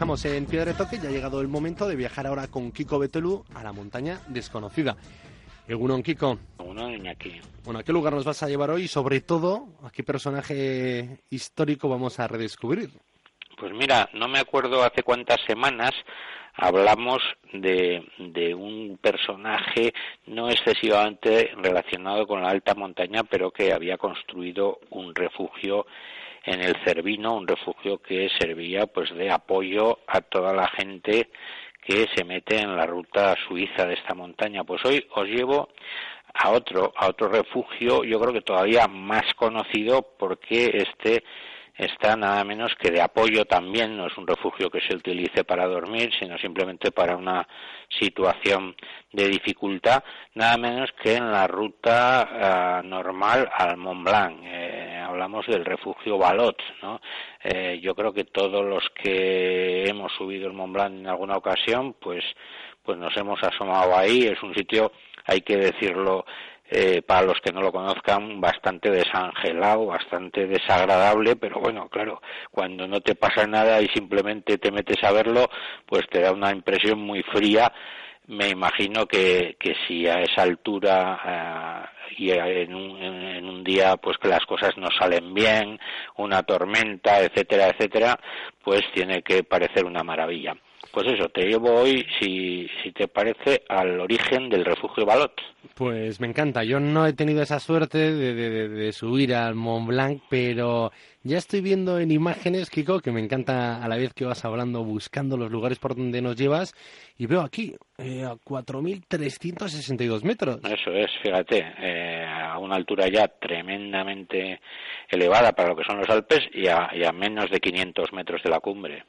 Viajamos en Piedra de Toque y ha llegado el momento de viajar ahora con Kiko Betelu a la montaña desconocida. Egunon, Kiko. Egunon, Iñaki. Bueno, ¿a qué lugar nos vas a llevar hoy y sobre todo a qué personaje histórico vamos a redescubrir? Pues mira, no me acuerdo hace cuántas semanas hablamos de, de, un personaje no excesivamente relacionado con la alta montaña, pero que había construido un refugio en el Cervino, un refugio que servía pues de apoyo a toda la gente que se mete en la ruta suiza de esta montaña. Pues hoy os llevo a otro, a otro refugio, yo creo que todavía más conocido porque este está nada menos que de apoyo también, no es un refugio que se utilice para dormir, sino simplemente para una situación de dificultad, nada menos que en la ruta ah, normal al Mont Blanc. Eh, hablamos del refugio Balot, ¿no? Eh, yo creo que todos los que hemos subido el Mont Blanc en alguna ocasión, pues, pues nos hemos asomado ahí. Es un sitio, hay que decirlo, eh, para los que no lo conozcan, bastante desangelado, bastante desagradable, pero bueno, claro, cuando no te pasa nada y simplemente te metes a verlo, pues te da una impresión muy fría. Me imagino que, que si a esa altura y en un, en un día pues que las cosas no salen bien, una tormenta, etcétera, etcétera, pues tiene que parecer una maravilla. Pues eso, te llevo hoy, si, si te parece, al origen del refugio Balot. Pues me encanta. Yo no he tenido esa suerte de, de, de, subir al Mont Blanc, pero ya estoy viendo en imágenes, Kiko, que me encanta a la vez que vas hablando, buscando los lugares por donde nos llevas, y veo aquí eh, a 4.362 metros. Eso es, fíjate, eh, a una altura ya tremendamente elevada para lo que son los Alpes y a, y a menos de 500 metros de la cumbre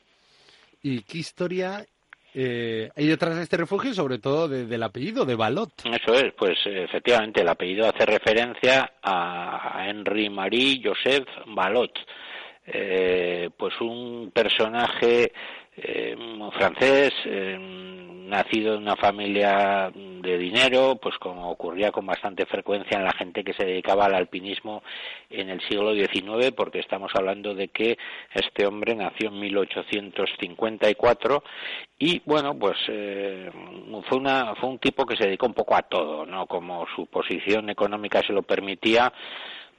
y qué historia eh, hay detrás de este refugio, sobre todo de, del apellido de Balot. Eso es, pues efectivamente el apellido hace referencia a Henri Marie Joseph Balot, eh, pues un personaje eh, francés, eh, nacido en una familia de dinero, pues como ocurría con bastante frecuencia en la gente que se dedicaba al alpinismo en el siglo XIX, porque estamos hablando de que este hombre nació en 1854 y bueno, pues eh, fue una fue un tipo que se dedicó un poco a todo, no como su posición económica se lo permitía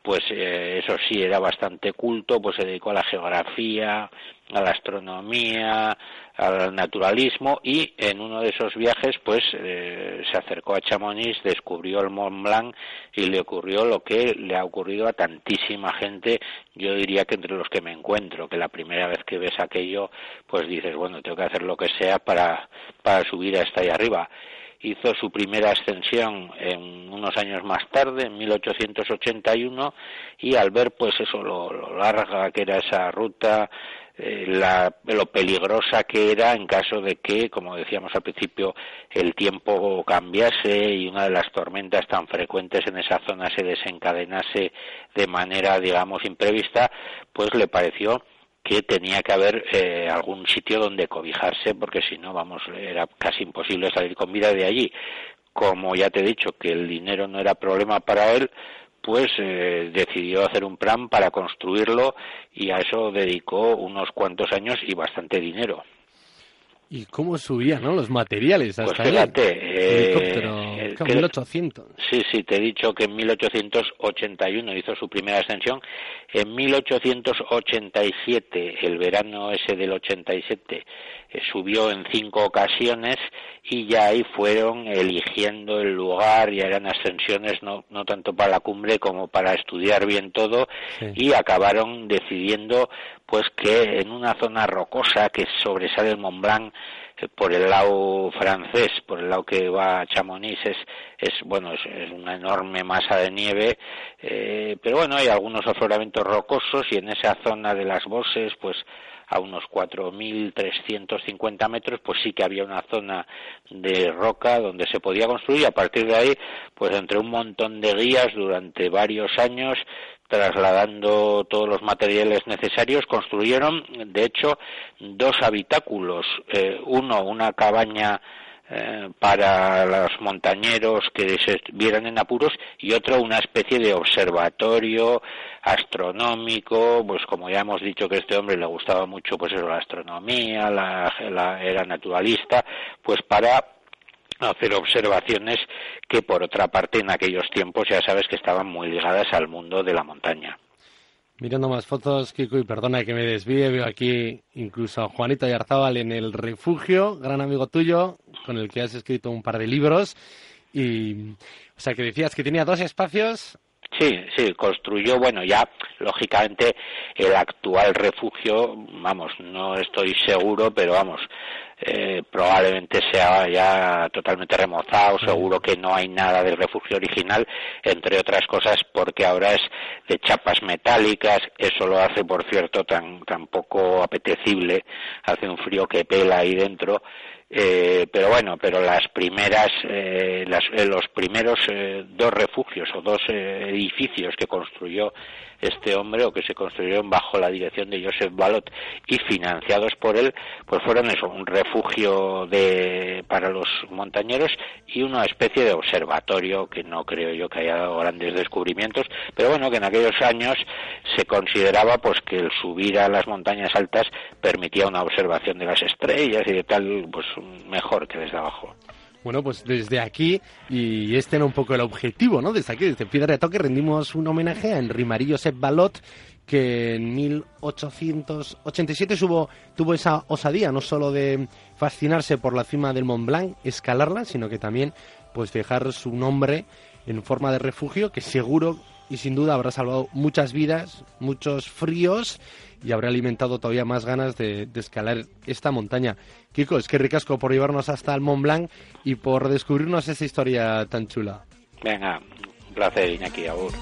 pues eh, eso sí, era bastante culto, pues se dedicó a la geografía, a la astronomía, al naturalismo y en uno de esos viajes pues eh, se acercó a Chamonix, descubrió el Mont Blanc y le ocurrió lo que le ha ocurrido a tantísima gente, yo diría que entre los que me encuentro, que la primera vez que ves aquello pues dices, bueno, tengo que hacer lo que sea para, para subir hasta ahí arriba hizo su primera ascensión en unos años más tarde, en 1881, y al ver pues eso, lo, larga que era esa ruta, eh, la, lo peligrosa que era en caso de que, como decíamos al principio, el tiempo cambiase y una de las tormentas tan frecuentes en esa zona se desencadenase de manera, digamos, imprevista, pues le pareció que tenía que haber eh, algún sitio donde cobijarse porque si no, vamos, era casi imposible salir con vida de allí. Como ya te he dicho que el dinero no era problema para él, pues eh, decidió hacer un plan para construirlo y a eso dedicó unos cuantos años y bastante dinero. ¿Y cómo subía, no? Los materiales hasta Pues fíjate, eh, 1800. Sí, sí, te he dicho que en 1881 hizo su primera ascensión. En 1887, el verano ese del 87, eh, subió en cinco ocasiones y ya ahí fueron eligiendo el lugar, ya eran ascensiones no, no tanto para la cumbre como para estudiar bien todo y acabaron decidiendo pues que en una zona rocosa que sobresale el Mont Blanc por el lado francés, por el lado que va a Chamonix, es, es bueno, es, una enorme masa de nieve, eh, pero bueno, hay algunos afloramientos rocosos y en esa zona de las bosses, pues a unos 4.350 metros, pues sí que había una zona de roca donde se podía construir y a partir de ahí, pues entre un montón de guías durante varios años trasladando todos los materiales necesarios, construyeron, de hecho, dos habitáculos, eh, uno una cabaña eh, para los montañeros que se vieran en apuros y otro una especie de observatorio astronómico, pues como ya hemos dicho que a este hombre le gustaba mucho pues eso, la astronomía, la, era naturalista, pues para hacer observaciones que por otra parte en aquellos tiempos ya sabes que estaban muy ligadas al mundo de la montaña. Mirando más fotos, Kiko, y perdona que me desvíe, veo aquí incluso a Juanito Yarzábal en el refugio, gran amigo tuyo, con el que has escrito un par de libros. Y, o sea, que decías que tenía dos espacios. Sí, sí, construyó, bueno, ya lógicamente el actual refugio, vamos, no estoy seguro, pero vamos, eh, probablemente sea ya totalmente remozado, seguro que no hay nada del refugio original, entre otras cosas porque ahora es de chapas metálicas, eso lo hace por cierto tan, tan poco apetecible, hace un frío que pela ahí dentro eh, pero bueno, pero las primeras, eh, eh, los primeros dos refugios o dos edificios que construyó este hombre o que se construyeron bajo la dirección de Joseph Balot y financiados por él, pues fueron eso, un refugio de, para los montañeros y una especie de observatorio que no creo yo que haya dado grandes descubrimientos, pero bueno, que en aquellos años se consideraba pues que el subir a las montañas altas permitía una observación de las estrellas y de tal, pues mejor que desde abajo. Bueno, pues desde aquí, y este era un poco el objetivo, ¿no? Desde aquí, desde Piedra de Toque, rendimos un homenaje a Henri Marie Josep Balot, que en 1887 tuvo esa osadía, no solo de fascinarse por la cima del Mont Blanc, escalarla, sino que también pues dejar su nombre en forma de refugio, que seguro y sin duda habrá salvado muchas vidas, muchos fríos y habrá alimentado todavía más ganas de, escalar esta montaña. Kiko, es que ricasco por llevarnos hasta el Mont Blanc y por descubrirnos esa historia tan chula. Venga, un placer, Iñaki, agur.